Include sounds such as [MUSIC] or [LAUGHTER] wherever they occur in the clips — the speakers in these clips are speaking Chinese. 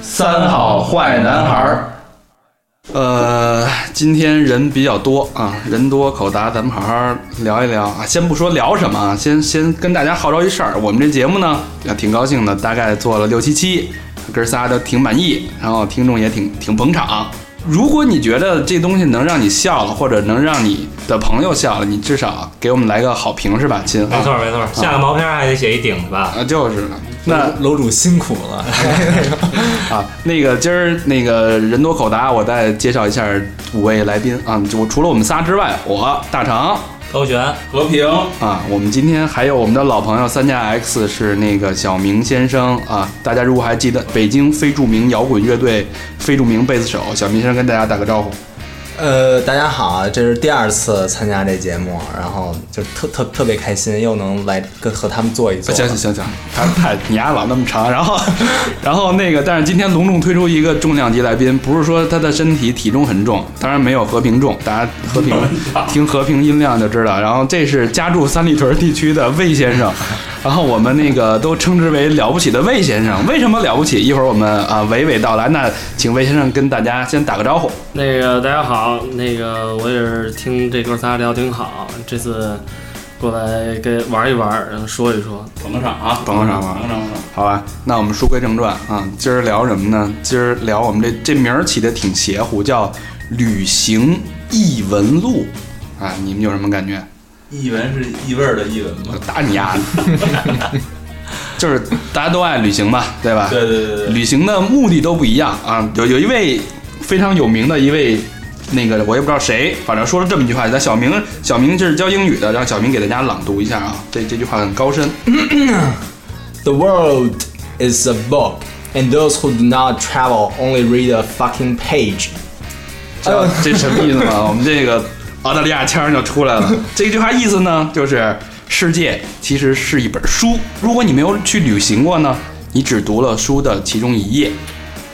三好坏男孩儿》。呃，今天人比较多啊，人多口杂，咱们好好聊一聊啊。先不说聊什么啊，先先跟大家号召一事儿，我们这节目呢，也挺高兴的，大概做了六七期，哥仨都挺满意，然后听众也挺挺捧场。如果你觉得这东西能让你笑了，或者能让你的朋友笑了，你至少给我们来个好评是吧，亲？没错没错，下个毛片还得写一顶吧？啊，就是。[LAUGHS] 那楼主辛苦了 [LAUGHS] 啊！那个今儿那个人多口杂，我再介绍一下五位来宾啊！就除了我们仨之外，我大成、高璇、和平啊，我们今天还有我们的老朋友三加 X 是那个小明先生啊！大家如果还记得北京非著名摇滚乐队非著名贝斯手小明先生，跟大家打个招呼。呃，大家好，这是第二次参加这节目，然后就特特特别开心，又能来跟和他们坐一坐。行行行行，他太你丫老那么长，然后然后那个，但是今天隆重推出一个重量级来宾，不是说他的身体体重很重，当然没有和平重，大家和平 [LAUGHS] 听和平音量就知道。然后这是家住三里屯地区的魏先生，然后我们那个都称之为了不起的魏先生。为什么了不起？一会儿我们啊娓娓道来。那请魏先生跟大家先打个招呼。那个大家好。那个我也是听这哥仨聊挺好，这次过来跟玩一玩，然后说一说，捧个场啊，捧个场捧个场，好吧。那我们书归正传啊，今儿聊什么呢？今儿聊我们这这名儿起的挺邪乎，叫《旅行异闻录》啊，你们有什么感觉？异闻是异味儿的译文吗？打你丫的！[LAUGHS] 就是大家都爱旅行吧，对吧？对对对对，旅行的目的都不一样啊。有有一位非常有名的一位。那个我也不知道谁，反正说了这么一句话。咱小明，小明就是教英语的，让小明给大家朗读一下啊。这这句话很高深。[CLEARS THROAT] The world is a book, and those who do not travel only read a fucking page。这这什么意思嘛？我们这个澳大利亚腔就出来了。[LAUGHS] 这句话意思呢，就是世界其实是一本书。如果你没有去旅行过呢，你只读了书的其中一页。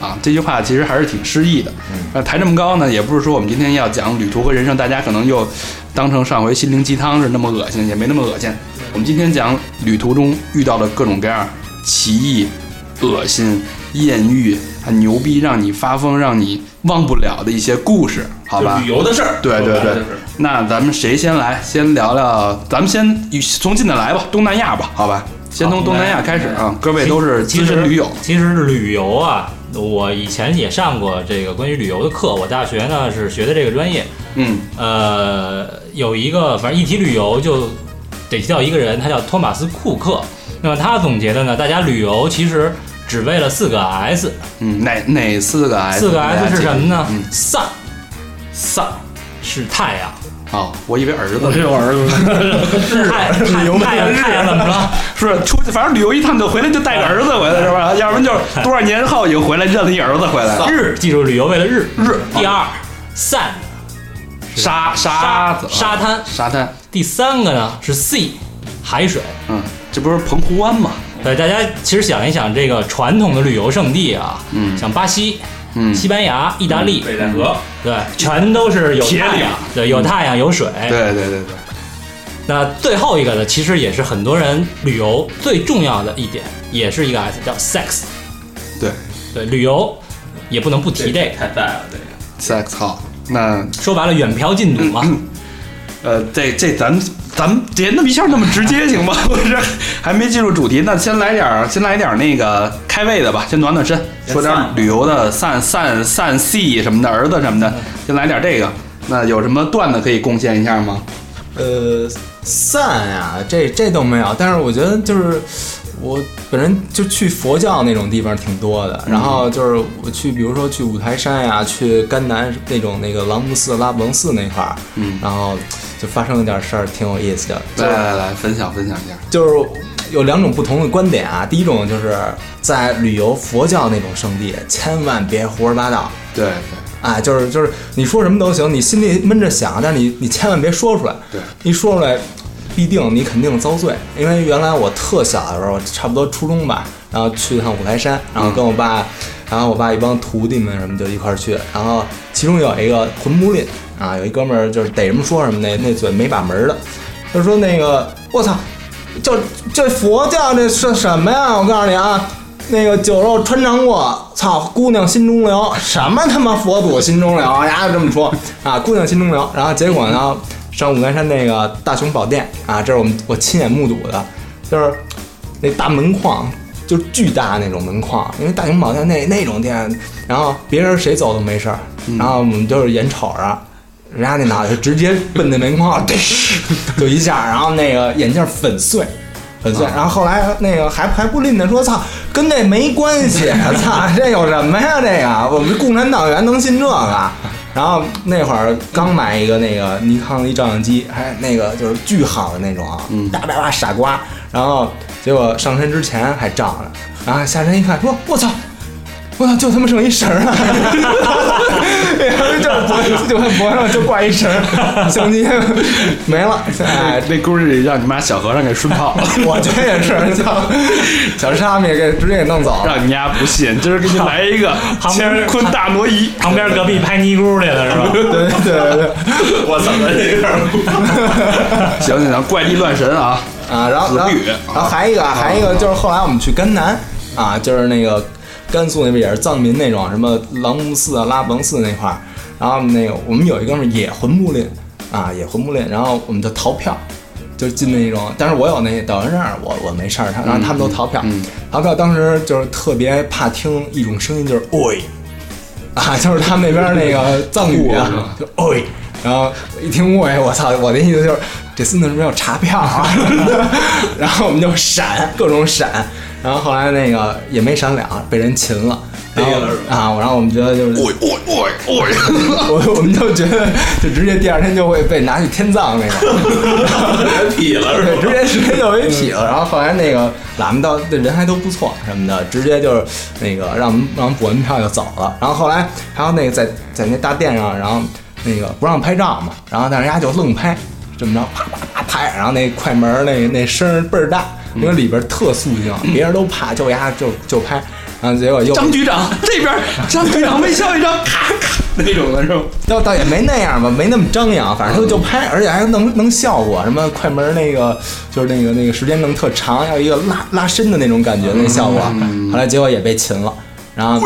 啊，这句话其实还是挺诗意的。那抬这么高呢，也不是说我们今天要讲旅途和人生，大家可能又当成上回心灵鸡汤是那么恶心，也没那么恶心。我们今天讲旅途中遇到的各种各样奇异、恶心、艳遇、很牛逼，让你发疯、让你忘不了的一些故事，好吧？旅游的事儿。对对对。那咱们谁先来？先聊聊，咱们先从近的来吧，东南亚吧，好吧？先从东南亚开始啊，各位都是资深驴友。其实旅游啊。我以前也上过这个关于旅游的课，我大学呢是学的这个专业。嗯，呃，有一个反正一提旅游就得提到一个人，他叫托马斯库克。那么他总结的呢，大家旅游其实只为了四个 S。嗯，哪哪四个 S？四个 S 是什么呢？Sun，Sun 是太阳。哦，我以为儿子，我有儿子。[LAUGHS] 太 [LAUGHS] 阳太阳太阳怎么了？是出去，反正旅游一趟就回来就带个儿子回来是吧？要不然就是多少年后又回来认了一儿子回来。日，记住旅游为了日日。第二，sand，沙沙沙滩沙滩。第三个呢是 sea，海水。嗯，这不是澎湖湾吗？对，大家其实想一想，这个传统的旅游胜地啊，嗯，像巴西。嗯，西班牙、意大利、北戴河，对，全都是有太阳，对，有太阳有水，对对对对。那最后一个呢，其实也是很多人旅游最重要的一点，也是一个 S，叫 sex。对对，旅游也不能不提这个，太在了这个 sex 好。那说白了，远漂近赌嘛。呃，这这咱。咱们别那么一下那么直接行吗？[LAUGHS] 不是，还没进入主题，那先来点儿，先来点儿那个开胃的吧，先暖暖身，说点旅游的散散散戏什么的，儿子什么的，先来点这个。那有什么段子可以贡献一下吗？呃，散呀，这这都没有，但是我觉得就是我本人就去佛教那种地方挺多的，然后就是我去，比如说去五台山呀，去甘南那种那个朗木寺、拉卜楞寺那块儿，嗯，然后。就发生了点事儿，挺有意思的。来来来来，分享分享一下。就是有两种不同的观点啊。第一种就是在旅游佛教那种圣地，千万别胡说八道。对对，啊，就是就是你说什么都行，你心里闷着想，但是你你千万别说出来。对，一说出来，必定你肯定遭罪。因为原来我特小的时候，差不多初中吧，然后去一趟五台山，然后跟我爸，然后我爸一帮徒弟们什么就一块儿去，然后其中有一个魂木林啊，有一哥们儿就是逮什么说什么，那那嘴没把门儿的，他说那个我操，就这佛教这是什么呀？我告诉你啊。那个酒肉穿肠过，操，姑娘心中留。什么他妈佛祖心中留呀？这么说啊，姑娘心中留。然后结果呢，上五台山那个大雄宝殿啊，这是我们我亲眼目睹的，就是那大门框，就巨大那种门框，因为大雄宝殿那那种店，然后别人谁走都没事儿，然后我们就是眼瞅着。人家那脑袋就直接奔那门框，就一下，然后那个眼镜粉碎，粉碎。然后后来那个还还不吝的说：“操，跟这没关系，[LAUGHS] 操，这有什么呀？这个我们共产党员能信这个？”然后那会儿刚买一个那个尼康的一照相机，还那个就是巨好的那种啊，叭叭叭傻瓜。然后结果上山之前还照着，然后下山一看，说：“我操！”我操，就他妈剩一绳儿了，[LAUGHS] 就脖就脖上就挂一绳儿，相机没了。哎，那估计让你妈小和尚给顺跑了，[LAUGHS] 我觉得也是，小小沙弥给直接给弄走。让你丫不信，今儿给你来一个乾坤大挪移，旁边隔壁拍尼姑去了是吧？[LAUGHS] 对对对，我操，这 [LAUGHS] 个行行行，怪力乱神啊！啊，然后然后还一个还一个就是后来我们去甘南。啊，就是那个甘肃那边也是藏民那种什么朗木寺啊、拉卜楞寺那块儿，然后那个我们有一哥们儿也魂不吝啊，也魂不吝，然后我们就逃票。就进那种，但是我有那导游证，我我没事儿，他然后他们都逃票，逃票当时就是特别怕听一种声音，就是喂，啊，就是他们那边那个藏语啊，就喂，然后一听喂，我操，我的意思就是这孙子是不是要查票啊？然后我们就闪，各种闪，然后后来那个也没闪了，被人擒了。然后啊，然后我们觉得就是，喂喂喂喂，[LAUGHS] 我我们就觉得就直接第二天就会被拿去天葬那种，[LAUGHS] 劈了是对，吧？直接直接就给劈了。然后后来那个喇嘛到这人还都不错什么的，直接就是那个让我们让我们补完票就走了。然后后来还有那个在在那大殿上，然后那个不让拍照嘛，然后但是人家就愣拍，这么着啪啪啪拍，然后那快门那那声倍儿大，因为里边特肃静，别人都怕，就丫就就拍。然后结果又张局长这边，张局长微笑一张，咔咔那种的是吧？倒倒也没那样吧，没那么张扬，反正就就拍，而且还能能效果，什么快门那个就是那个那个时间弄特长，要一个拉拉伸的那种感觉，那效果。后来结果也被擒了，然后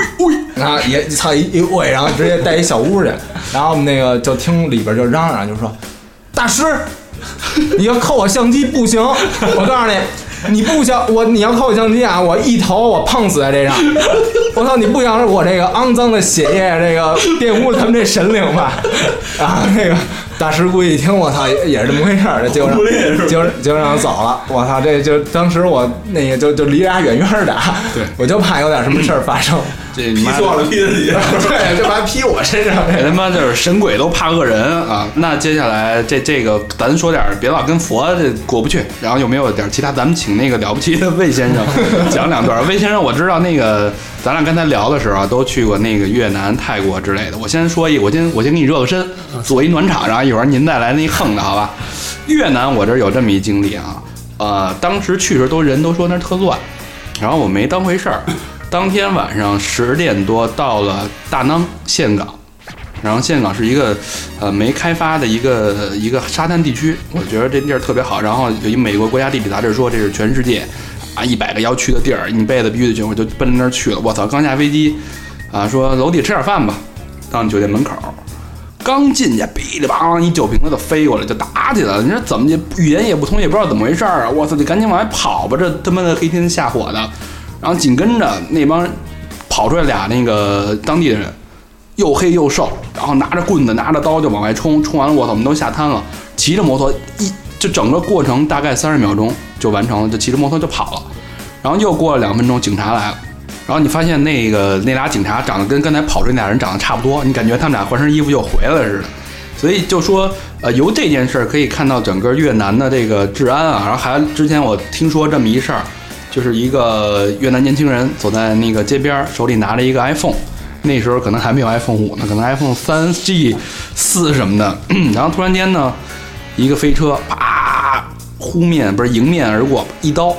然后也操一一喂，然后直接带一小屋去，然后我们那个就听里边就嚷嚷，就说大师，你要扣我相机不行，我告诉你。[LAUGHS] 你不想我，你要扣我相机啊！我一头我碰死在这上，[LAUGHS] 我操！你不想我这个肮脏的血液，这个玷污咱们这神灵吧？[LAUGHS] 啊，那个大师估计一听，我操，也也是这么回事儿，就让就就让他走了。我操，这就当时我那个就就离家远远的，对我就怕有点什么事儿发生，这你妈错了，劈自己。对，就把他劈我身上。这他妈就是神鬼都怕恶人啊！那接下来这这个咱说点，别老跟佛这过不去。然后有没有点其他？咱们请那个了不起的魏先生 [LAUGHS] 讲两段。魏先生，我知道那个咱俩刚才聊的时候啊，都去过那个越南、泰国之类的。我先说一，我先我先给你热个身，做一暖场，然后一会儿您再来那一横的好吧？越南我这儿有这么一经历啊，呃，当时去的时候都人都说那儿特乱，然后我没当回事儿。当天晚上十点多到了大囊岘港，然后岘港是一个呃没开发的一个一个沙滩地区，我觉得这地儿特别好。然后有一美国国家地理杂志说这是全世界啊一百个要去的地儿，一辈子必须得去，我就奔那儿去了。我操，刚下飞机啊，说楼底吃点饭吧，到酒店门口。刚进去，噼里啪啦一酒瓶子就飞过来，就打起来了。你说怎么就语言也不通，也不知道怎么回事儿啊！我操，就赶紧往外跑吧，这他妈的黑天下火的。然后紧跟着那帮跑出来俩那个当地的人，又黑又瘦，然后拿着棍子拿着刀就往外冲，冲完了我操，我们都下滩了，骑着摩托一就整个过程大概三十秒钟就完成了，就骑着摩托就跑了。然后又过了两分钟，警察来了。然后你发现那个那俩警察长得跟刚才跑出去那俩人长得差不多，你感觉他们俩换身衣服又回来了似的。所以就说，呃，由这件事儿可以看到整个越南的这个治安啊。然后还之前我听说这么一事儿，就是一个越南年轻人走在那个街边儿，手里拿着一个 iPhone，那时候可能还没有 iPhone 五呢，可能 iPhone 三 G 四什么的。然后突然间呢，一个飞车啪呼面不是迎面而过，一刀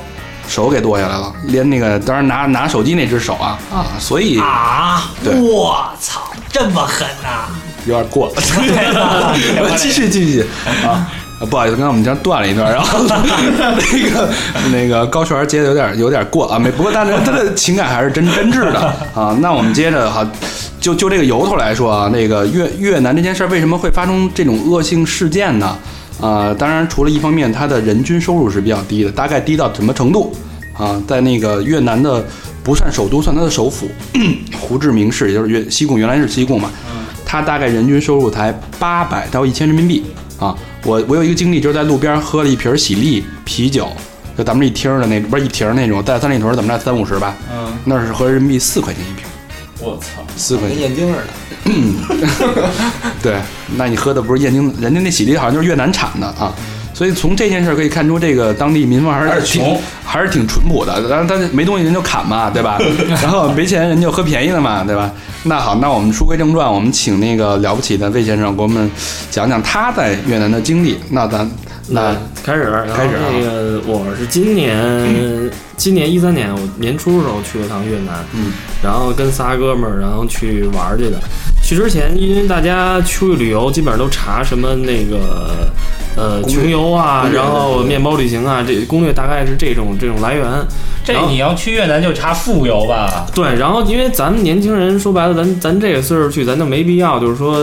手给剁下来了，连那个当然拿拿手机那只手啊啊，所以啊！我操，这么狠呐、有点过了。[LAUGHS] 继续继续啊。啊不好意思，刚才我们这样断了一段，然后那个那个高璇接的有点有点过啊，没不过但是他的情感还是真真挚的啊。那我们接着哈，就就这个由头来说啊，那个越越南这件事儿为什么会发生这种恶性事件呢？啊，当然除了一方面，它的人均收入是比较低的，大概低到什么程度啊？在那个越南的不算首都，算它的首府胡志明市，也就是越西贡，原来是西贡嘛，它大概人均收入才八百到一千人民币啊。我我有一个经历，就是在路边喝了一瓶喜力啤酒，就咱们这一听的那不是一瓶那种带三里屯怎么着三五十吧，嗯，那是合人民币四块钱一瓶，我操，四块钱。跟燕京似的。[LAUGHS] 对，那你喝的不是燕京，人家那喜力好像就是越南产的啊。所以从这件事儿可以看出，这个当地民风还是挺还是穷还是挺淳朴的。当然，他没东西人就砍嘛，对吧？[LAUGHS] 然后没钱人就喝便宜的嘛，对吧？那好，那我们书归正传，我们请那个了不起的魏先生给我们讲讲他在越南的经历。那咱那那开始，开始啊那个我是今年今年一三年我年初的时候去了趟越南，嗯，然后跟仨哥们儿然后去玩儿去的。去之前，因为大家出去旅游基本上都查什么那个呃穷游啊然后面包旅行啊，这攻略大概是这种这种来源。这你要去越南就查富游吧？对，然后因为咱们年轻人说白了，咱咱这个岁数去，咱就没必要就是说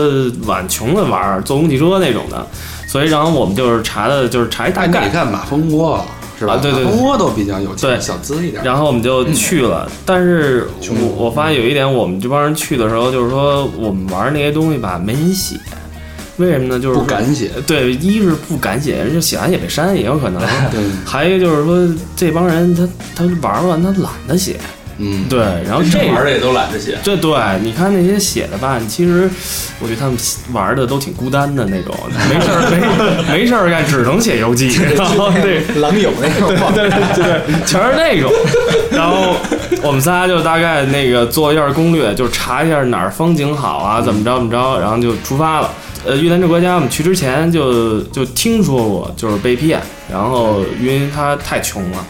往穷的玩，坐公汽车那种的，所以然后我们就是查的就是查一大概你，看马蜂窝是吧？啊对对对马蜂窝都比较有钱，对小资一点。然后我们就去了。但是我我发现有一点，我们这帮人去的时候，就是说我们玩那些东西吧，没人写。为什么呢？就是不敢写，对，一是不敢写，人家写完也被删，也有可能。[LAUGHS] 对，还有一个就是说，这帮人他他玩完他懒得写，嗯，对，然后这个玩的也都懒得写。这对，你看那些写的吧，其实我觉得他们玩的都挺孤单的那种，没事儿没没事儿干，只能写游记，[LAUGHS] 然后对。[LAUGHS] 狼友那种，对对对，全是那种。然后我们仨就大概那个做一下攻略，就查一下哪儿风景好啊，怎么着怎么着，然后就出发了。呃，越南这国家我们去之前就就听说过，就是被骗，然后因为他太穷了。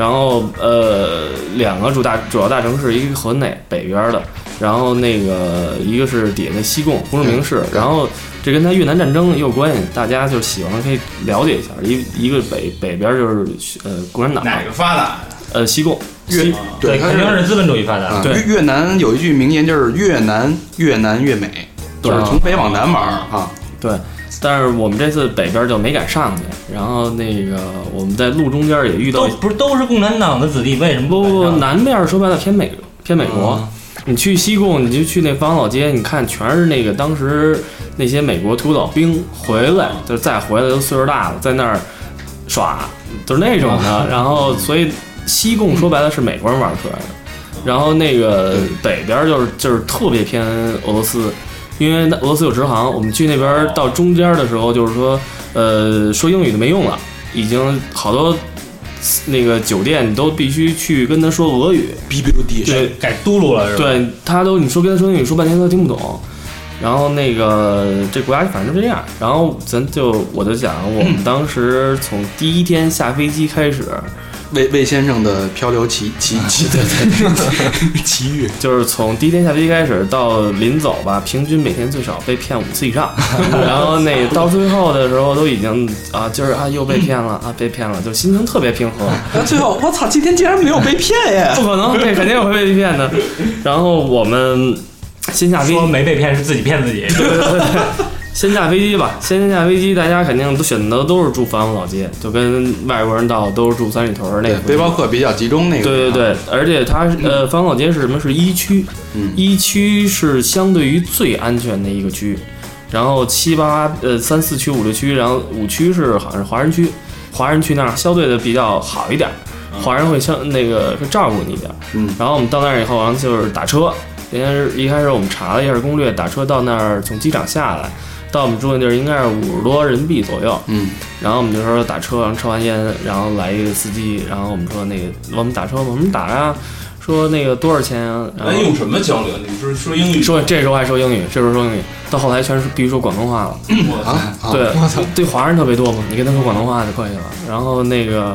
然后呃，两个主大主要大城市，一个河内北边的，然后那个一个是底下的西贡胡志明市，然后这跟他越南战争也有关系，大家就喜欢可以了解一下。一一个北北边就是呃共产党，哪个发达？呃西贡越西对，它肯定是资本主义发达。啊，对越越南有一句名言，就是越南越南越美，就是从北往南玩儿啊。对。但是我们这次北边就没敢上去，然后那个我们在路中间也遇到都不是都是共产党的子弟，为什么不不不，南边说白了偏美偏美国。啊你去西贡，你就去那方老街，你看全是那个当时那些美国土老兵回来，就是再回来都岁数大了，在那儿耍，就是那种的。然后所以西贡说白了是美国人玩出来的，然后那个北边就是就是特别偏俄罗斯。因为俄罗斯有直航，我们去那边到中间的时候，就是说，呃，说英语都没用了，已经好多那个酒店你都必须去跟他说俄语，逼逼地对改嘟噜了是吧？对，他都你说跟他说英语说半天他都听不懂。然后那个这国家反正就这样。然后咱就我就讲，我们当时从第一天下飞机开始，魏魏先生的漂流奇奇奇对对 [LAUGHS] 奇遇，就是从第一天下飞机开始到临走吧，平均每天最少被骗五次以上。[LAUGHS] 然后那到最后的时候都已经啊，就是啊又被骗了啊，被骗了，就心情特别平和。那最后我操，今天竟然没有被骗耶！[LAUGHS] 不可能，这肯定会被骗的。然后我们先下飞机说，没被骗是自己骗自己。先下飞机吧，先下飞机，大家肯定都选择都是住繁华老街，就跟外国人到都是住三里屯儿那个，背包客比较集中那个。对对对，而且它呃繁华老街是什么？是一区，嗯一区是相对于最安全的一个区，然后七八呃三四区五六区，然后五区是好像是华人区，华人区那儿相对的比较好一点儿，华人会相那个会照顾你一点儿。嗯然后我们到那儿以后，然后就是打车。先是一开始我们查了一下攻略，打车到那儿，从机场下来，到我们住的地儿应该是五十多人民币左右。嗯，然后我们就说打车，然后抽完烟，然后来一个司机，然后我们说那个我们打车，我们打呀，说那个多少钱啊？然后咱用什么交流？你是说英语？说这时候还说英语，这时候说英语，到后来全是必须说广东话了。我操！啊，对，对华人特别多嘛，你跟他说广东话就可以了。然后那个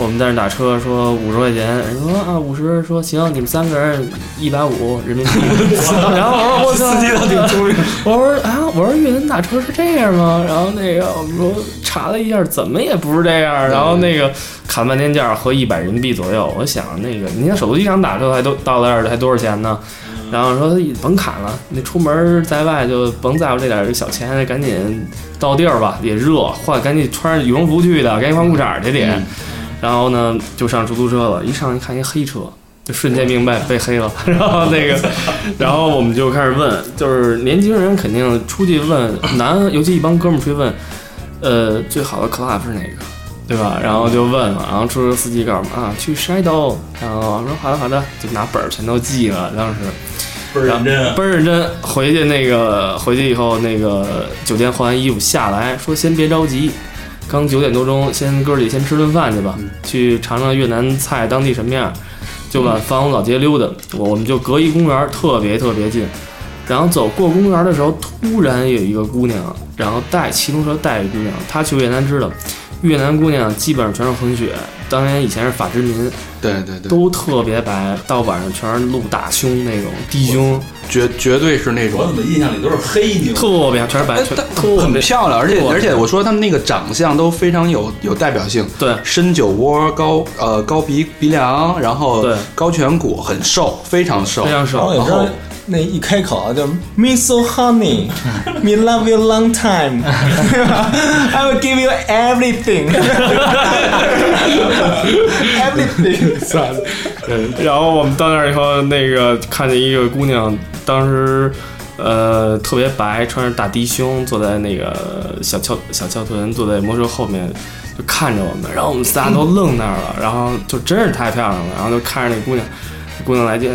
我们在那打车说五十块钱，人说啊五十，说行，你们三个人一百五人民币。[LAUGHS] 然后我说我操，司机都挺聪明。[LAUGHS] 我说啊，我说越南打车是这样吗？然后那个我们说查了一下，怎么也不是这样。然后那个砍半天价合一百人民币左右，我想那个你看首都机场打车还都到那儿还多少钱呢？然后说甭砍了，你出门在外就甭在乎这点小钱，赶紧到地儿吧，也热，换赶紧穿着羽绒服去的，赶紧换裤衩去得。然后呢，就上出租车了，一上一看一黑车，就瞬间明白被黑了。[LAUGHS] 然后那个，然后我们就开始问，就是年轻人肯定出去问男，尤其一帮哥们儿出去问，呃，最好的 club 是哪个？对吧？然后就问了，然后出租车司机告诉我们啊，去 Shadow。然后我说好的好的，就拿本儿全都记了，当时。倍儿认真啊！倍儿认真。回去那个回去以后，那个酒店换完衣服下来说先别着急，刚九点多钟，先哥儿几先吃顿饭去吧，去尝尝越南菜当地什么样，就往繁荣老街溜达。我我们就隔一公园，特别特别近。然后走过公园的时候，突然有一个姑娘，然后带骑自行车带一姑娘，她去越南知道，越南姑娘基本上全是混血，当年以前是法殖民，对对对，都特别白，到晚上全是露大胸那种低胸。绝绝对是那种。我怎么印象里都是黑妞？特别全是白，很别漂亮，而且而且我说他们那个长相都非常有有代表性，对。深酒窝、高呃高鼻鼻梁，然后对。高颧骨，很瘦，非常瘦，非常瘦。然后那一开口就 Me so honey, me love you long time, [LAUGHS] I will give you everything, [LAUGHS] everything。对，然后我们到那儿以后，那个看见一个姑娘，当时呃特别白，穿着大低胸，坐在那个小翘小翘臀，坐在摩托车后面。就看着我们，然后我们仨都愣那儿了，然后就真是太漂亮了，然后就看着那姑娘，姑娘来劲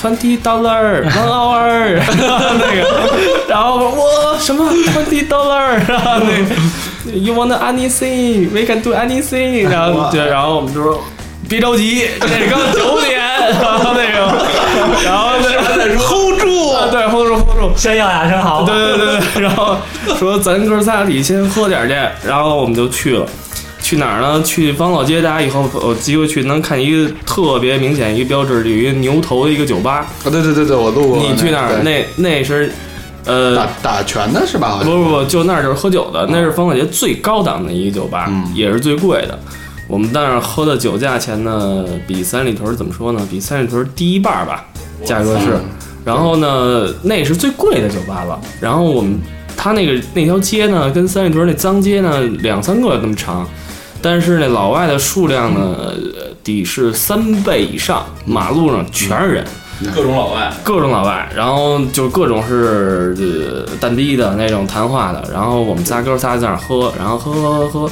，twenty dollar one hour，然后那个，然后我什么 twenty dollar，然后那个 you want anything，we can do anything，然后对，然后我们就说别着急，这刚九点，然后那个，然后那 hold 住，对，hold 住，hold 住。先要俩生蚝。对对对对，然后说咱哥仨得先喝点儿去，然后我们就去了。去哪儿呢？去方老街，大家以后有机会去能看一个特别明显一个标志，有一个牛头的一个酒吧。啊，对对对对，我路过。你去那儿，那那是，呃，打打拳的是吧？不不不，就那儿就是喝酒的，那是方老街最高档的一个酒吧，嗯也是最贵的。我们在那儿喝的酒价钱呢，比三里屯怎么说呢？比三里屯低一半儿吧，价格是。然后呢，那是最贵的酒吧了。然后我们他那个那条街呢，跟三里屯那脏街呢，两三个那么长，但是那老外的数量呢，呃得是三倍以上，马路上全是人。各种老外，各种老外，然后就各种是呃蛋逼的那种谈话的，然后我们仨哥仨在那喝，然后喝喝喝喝，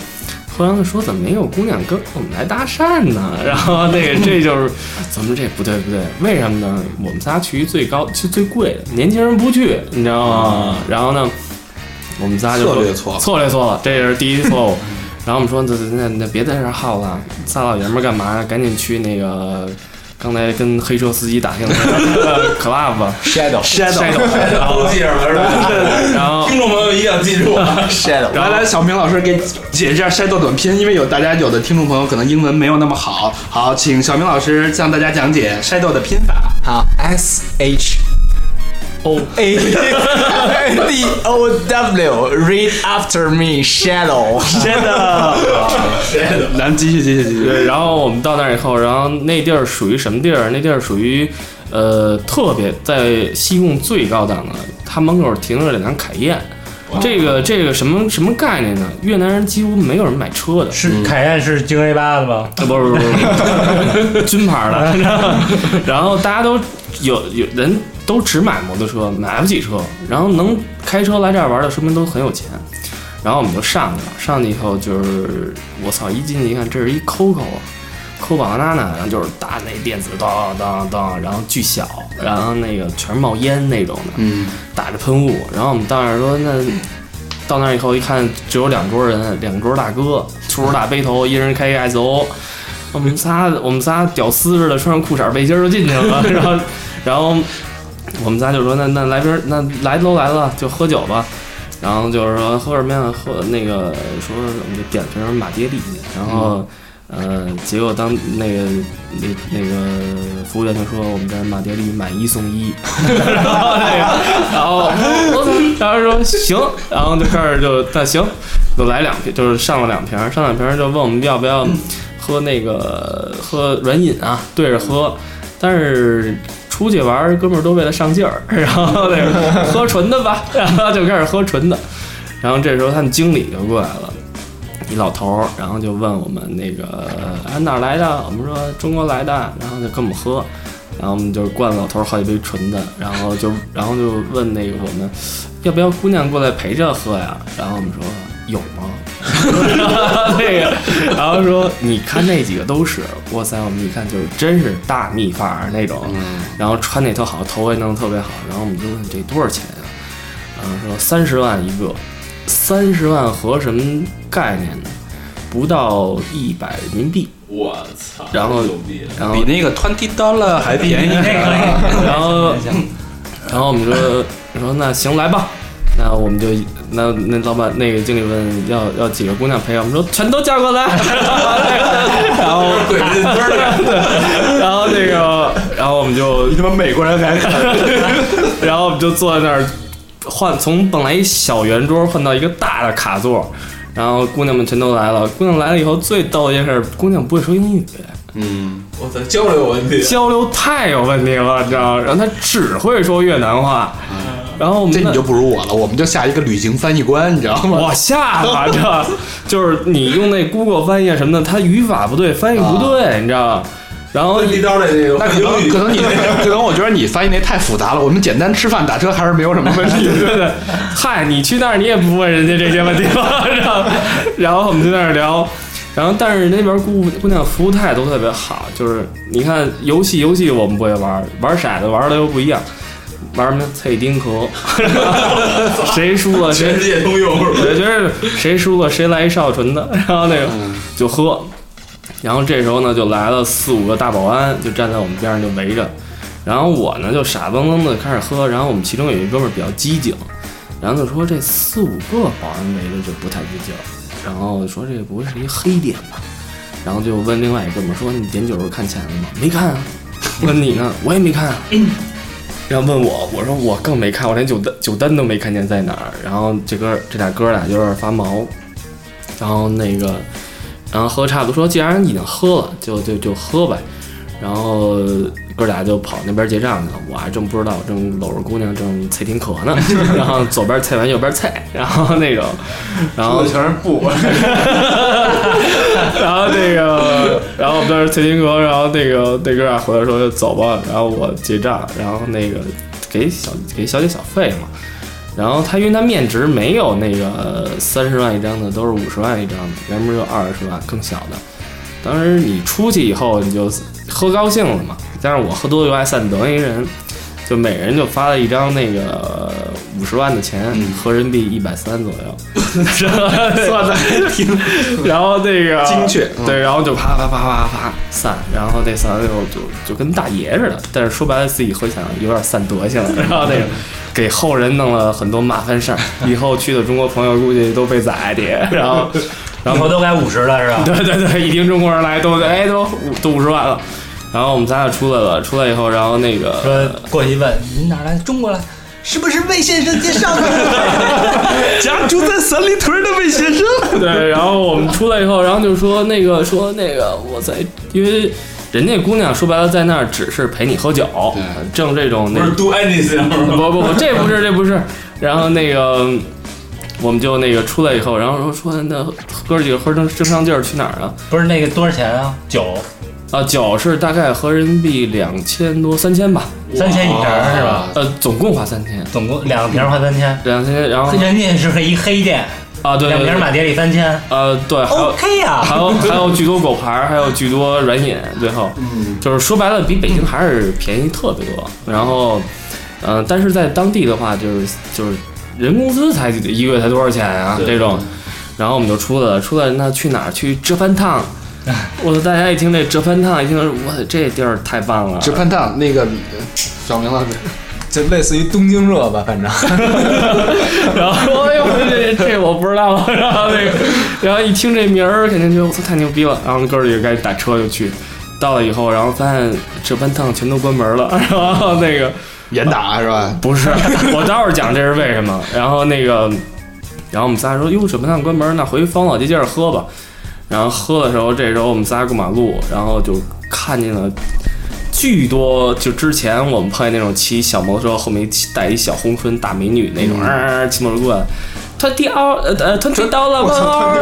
喝完了说怎么没有姑娘跟我们来搭讪呢？[LAUGHS] 然后那个这就是怎么这不对不对，为什么呢？我们仨去最高去最贵的，年轻人不去，你知道吗？然后呢，我们仨就说策略错了策略错了，这是第一错误。然后我们说，那那那别在这儿耗了，仨老爷们儿干嘛呀？赶紧去那个刚才跟黑车司机打听的那个 [LAUGHS] club 吧 Shadow shadow，然后都记上了是吧？[LAUGHS] 然后听众朋友一定要记住啊！[LAUGHS] Shadow，来来，小明老师给解释一下 shadow 怎么拼，因为有大家有的听众朋友可能英文没有那么好。好，请小明老师向大家讲解 shadow 的拼法。好，S H O A D O W，Read after me，Shadow。shadow，咱继续继续继续。对，然后我们到那儿以后，然后那地儿属于什么地儿？那地儿属于呃特别在西贡最高档的，它门口停着两辆凯宴。这个这个什么什么概念呢？越南人几乎没有人买车的，是凯宴是京 A 八的吗？啊，不是不是不是，[LAUGHS] 军牌的。[LAUGHS] 然后大家都有有人都只买摩托车，买不起车，然后能开车来这儿玩的，说明都很有钱。然后我们就上去了，上去以后就是我操，一进去一看，这是一 COCO 啊，COCO 然后就是大那电子当当当，然后巨小，然后那个全是冒烟那种的，嗯，打着喷雾。然后我们到那儿说，那到那儿以后一看，只有两桌人，两桌大哥，粗着大背头，一人开一 SO。我们仨，我们仨屌丝似的，穿上裤衩背心就进去了，[LAUGHS] 然后，然后我们仨就说那那来瓶，那来都来了，就喝酒吧。然后就是说喝什么呀？喝那个说我们就点瓶马爹利，然后、呃，结果当那个那那个服务员就说我们这儿马爹利买一送一，然后那个，然后我操，然后说行，然后就开始就那行，就来两瓶，就是上了两瓶，上两瓶就问我们要不要喝那个喝软饮啊，对着喝，但是。出去玩，哥们儿都为了上劲儿，[LAUGHS] 然后那个喝纯的吧，然后就开始喝纯的。然后这时候他们经理就过来了，一老头儿，然后就问我们那个啊哪儿来的？我们说中国来的，然后就跟我们喝，然后我们就灌老头儿好几杯纯的，然后就然后就问那个我们要不要姑娘过来陪着喝呀？然后我们说有吗？[LAUGHS] 那个，然后说你看那几个都是，哇塞，我们一看就是真是大蜜范儿那种，然后穿那特好，头发弄得特别好，然后我们就问这多少钱啊？然后说三十万一个，三十万合什么概念呢？不到一百人民币，我操！然后！然后比那个 twenty dollar 还便宜。[LAUGHS] 然后，然后我们说说那行来吧，那我们就那那老板那个经理问要要几个姑娘陪，我们说全都叫过来，[LAUGHS] 然后鬼子墩儿，然后那个然后我们就他妈美国人还 [LAUGHS] 然后我们就坐在那儿换从本来一小圆桌换到一个大的卡座。然后姑娘们全都来了，姑娘来了以后最逗的一件事，姑娘不会说英语，嗯，我操，交流有问题。交流太有问题了，你知道吗？然后她只会说越南话，然后我们那这你就不如我了，我们就下一个旅行翻译官，你知道吗？我下吧，这就是你用那 Google 翻译啊什么的，它语法不对，翻译不对，你知道吗？然后地道的那个那可能可能你 [LAUGHS] 可能我觉得你翻译那太复杂了，我们简单吃饭打车还是没有什么问题。对对对，[LAUGHS] 嗨，你去那儿你也不问人家这些问题吧？[LAUGHS] 然后然后我们就在那儿聊，然后但是那边姑姑娘服务态度特别好，就是你看游戏游戏我们不会玩，玩骰子玩的又不一样。玩什么脆丁壳，[LAUGHS] 谁输了谁全世界通用？我觉得谁输了谁来一少纯的，然后那个就喝，然后这时候呢就来了四五个大保安，就站在我们边上就围着，然后我呢就傻愣愣的开始喝，然后我们其中有一哥们儿比较机警，然后就说这四五个保安围着就不太对劲儿，然后说这不会是一黑点吧？然后就问另外一哥们儿说你点酒时候看钱了吗？没看啊。问你呢？我也没看啊。然后问我，我说我更没看，我连酒单酒单都没看见在哪儿。然后这哥这俩哥俩就有点发毛，然后那个，然后喝差不多说，既然已经喝了，就就就喝呗。然后哥俩就跑那边结账去了，我还正不知道，正搂着姑娘正啐听壳呢，[LAUGHS] 然后左边啐完右边啐，然后那种，然后全是布，[LAUGHS] 然后那个，然后我们在这蔡金壳，然后那个那哥俩回来说就走吧，然后我结账，然后那个给小给小姐小费嘛，然后他因为他面值没有那个三十万一张的，都是五十万一张的，原本就二十万更小的。当时你出去以后你就喝高兴了嘛，加上我喝多又爱散德一人，就每人就发了一张那个五十万的钱，合人民币一百三左右，算的挺，然后那个精确嗯对，然后就啪啪啪啪啪散，然后那散了以后就就跟大爷似的，但是说白了自己回想有点散德性了，然后那个给后人弄了很多麻烦事儿，[LAUGHS] 以后去的中国朋友估计都被宰的，[LAUGHS] 然后然后都该五十了是吧？对对对，一听中国人来都哎都五都五十万了，然后我们仨就出来了，出来以后，然后那个说过去问您哪儿来？中国来，是不是魏先生介绍的？[LAUGHS] 家住在三里屯的魏先生。对，然后我们出来以后，然后就说那个说那个我在，因为人家姑娘说白了在那儿只是陪你喝酒，挣这种那不是 do anything 不不不，[LAUGHS] 这不是这不是，然后那个我们就那个出来以后，然后说说那哥几个喝成正上劲儿去哪儿啊？不是那个多少钱啊？酒啊，酒是大概合人民币两千多三千吧，三千一瓶儿是吧？呃，总共花三千，总共两瓶儿花三千，两千，然后人家是一黑店，啊对两瓶马爹利三千呃对。，OK 呀。还有还有巨多果盘儿，还有巨多软饮，最后，就是说白了，比北京还是便宜特别多。然后，嗯、但是在当地的话，就是就是人工资才一个月才多少钱啊？这种，然后我们就出来了，出来那去哪儿？去折翻烫。[LAUGHS] 我操！大家一听这折翻烫，一听我操，这地儿太棒了。直攀烫那个呃小明老师，就类似于东京热吧，反正。[LAUGHS] 然后说：“哎呦，这这我不知道。”然后那个，然后一听这名儿，肯定觉得我操太牛逼了。然后哥儿几个赶紧打车就去，到了以后，然后发现这班趟全都关门了。[LAUGHS] 然后那个严打是吧？不是，我待会儿讲这是为什么。然后那个，然后我们仨说：“哟，这班趟关门，那回方老街接着喝吧。”然后喝的时候，这时候我们仨过马路，然后就看见了。巨多，就之前我们碰见那种骑小摩托车后面带一小红唇大美女那种，啊，骑摩托过来，twenty hour，呃呃，twenty dollar one hour，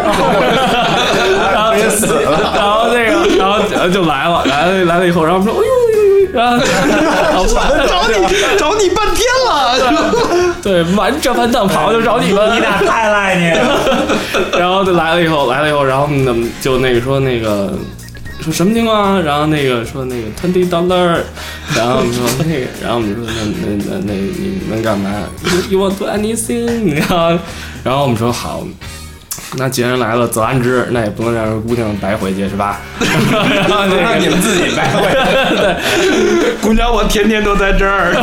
然后死了，然后那个，然后呃就来了，来了来了以后，然后说，哎呦呦呦，然后 [LAUGHS] 找你找你半天了，[LAUGHS] 对，满这番蛋跑就找你们，你俩太赖你，[LAUGHS] 然后就来了以后，来了以后，然后呢就那个说那个。说什么情况啊？然后那个说那个 twenty dollar，然后我们说那个，然后我们说那那那那你们干嘛？You want to anything？然后然后我们说好，那既然来了则安之，那也不能让姑娘白回去是吧？[LAUGHS] 然后那个你们自己白回。对，姑娘我天天都在这儿。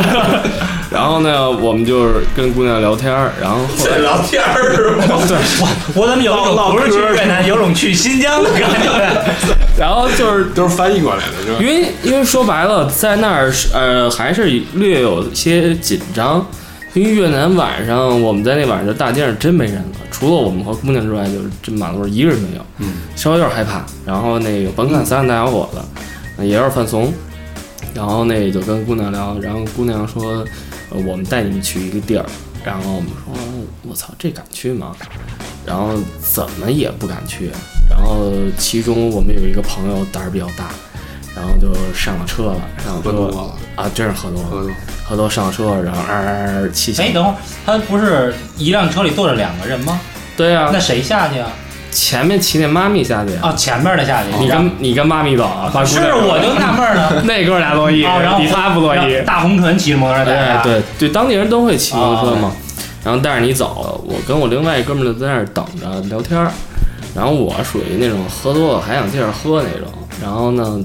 然后呢，我们就是跟姑娘聊天儿，然后后来 [LAUGHS] 聊天儿是吗？[LAUGHS] 对，我我怎么有一种不是去越南，有种去新疆的感觉？[LAUGHS] 然后就是都是翻译过来的，是吧？因为因为说白了，在那儿呃还是略有些紧张，因为越南晚上我们在那晚上就大街上真没人了，除了我们和姑娘之外，就是这马路上一个人没有，嗯，稍微有点害怕。然后那个甭看三个大小伙子，也有点犯怂，然后那就跟姑娘聊，然后姑娘说，呃，我们带你们去一个地儿，然后我们说，我操，这敢去吗？然后怎么也不敢去。然后其中我们有一个朋友胆儿比较大，然后就上了车了，上了车喝多了啊，真是喝多了，喝多喝多上了车，然后啊气息。哎，等会儿，他不是一辆车里坐着两个人吗？对啊那，谁下去啊？前面骑那妈咪下去，啊，前面的下去。你跟你跟妈咪走啊？是，娘我就纳闷儿呢。[LAUGHS] 那哥俩乐意，啊，然后你他不乐意。大红唇骑摩托车对对对，当地人都会骑摩托车嘛，啊然后带着你走，我跟我另外一哥们儿就在那儿等着聊天儿，然后我属于那种喝多了还想接着喝那种，然后呢，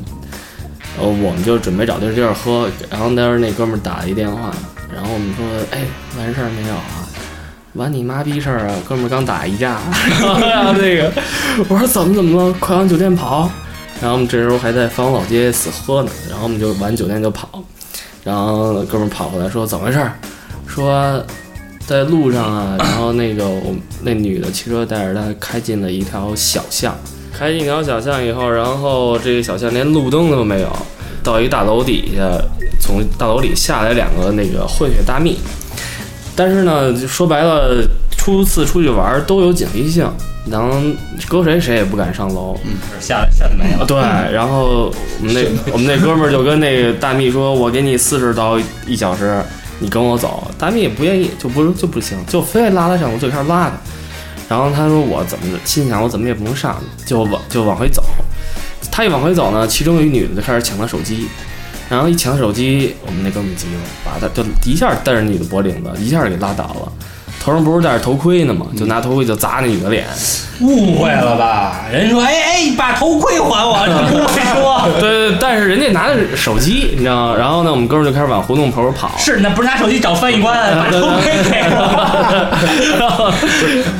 呃，我们就准备找地儿接着喝，然后当时那哥们儿打了一电话，然后我们说，哎，完事儿没有啊？完你妈逼事儿啊！哥们儿刚打一架，然 [LAUGHS] 后那个我说怎么怎么了？快往酒店跑！然后我们这时候还在芳华老街死喝呢，然后我们就往酒店就跑，然后哥们儿跑回来说怎么回事儿？说在路上啊，然后那个我那女的骑车带着他开进了一条小巷，开进一条小巷以后，然后这个小巷连路灯都没有，到一大楼底下，从大楼里下来两个那个混血大蜜，但是呢，就说白了，初次出去玩儿都有警惕性，能搁谁谁也不敢上楼。嗯下下去没啊，了。对，[LAUGHS] 然后我们那我们那哥们儿就跟那个大蜜说：“我给你四十刀一小时，你跟我走。”大蜜也不愿意，就不就不行，就非得拉他上楼，就开始拉他。然后他说：“我怎么心想我怎么也不能上去，就往就往回走。”他一往回走呢，其中有一女的就开始抢他手机，然后一抢手机，我们那哥们急了，把他就一下带着你的脖领子，一下给拉倒了。头上不是戴着头盔呢吗？就拿头盔就砸那女的脸。误会了吧？人说，哎哎，把头盔还我，你不会说。[LAUGHS] 对对，但是人家拿的是手机，你知道吗？然后呢，我们哥们儿就开始往胡同口跑。是，那不是拿手机找翻译官，[LAUGHS] 把头盔给我。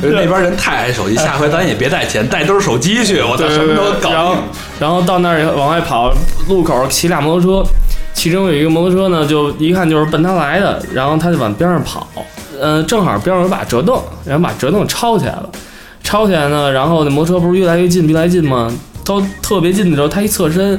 [LAUGHS] 那边人太爱手机，下回咱也别带钱，带兜手机去，我操，什么都搞然后定。然后到那儿往外跑，路口骑俩摩托车，其中有一个摩托车呢，就一看就是奔他来的，然后他就往边上跑，呃，正好边上有把折凳，然后把折凳抄起来了，抄起来呢，然后那摩托车不是越来越近，越来越近吗？到特别近的时候，他一侧身。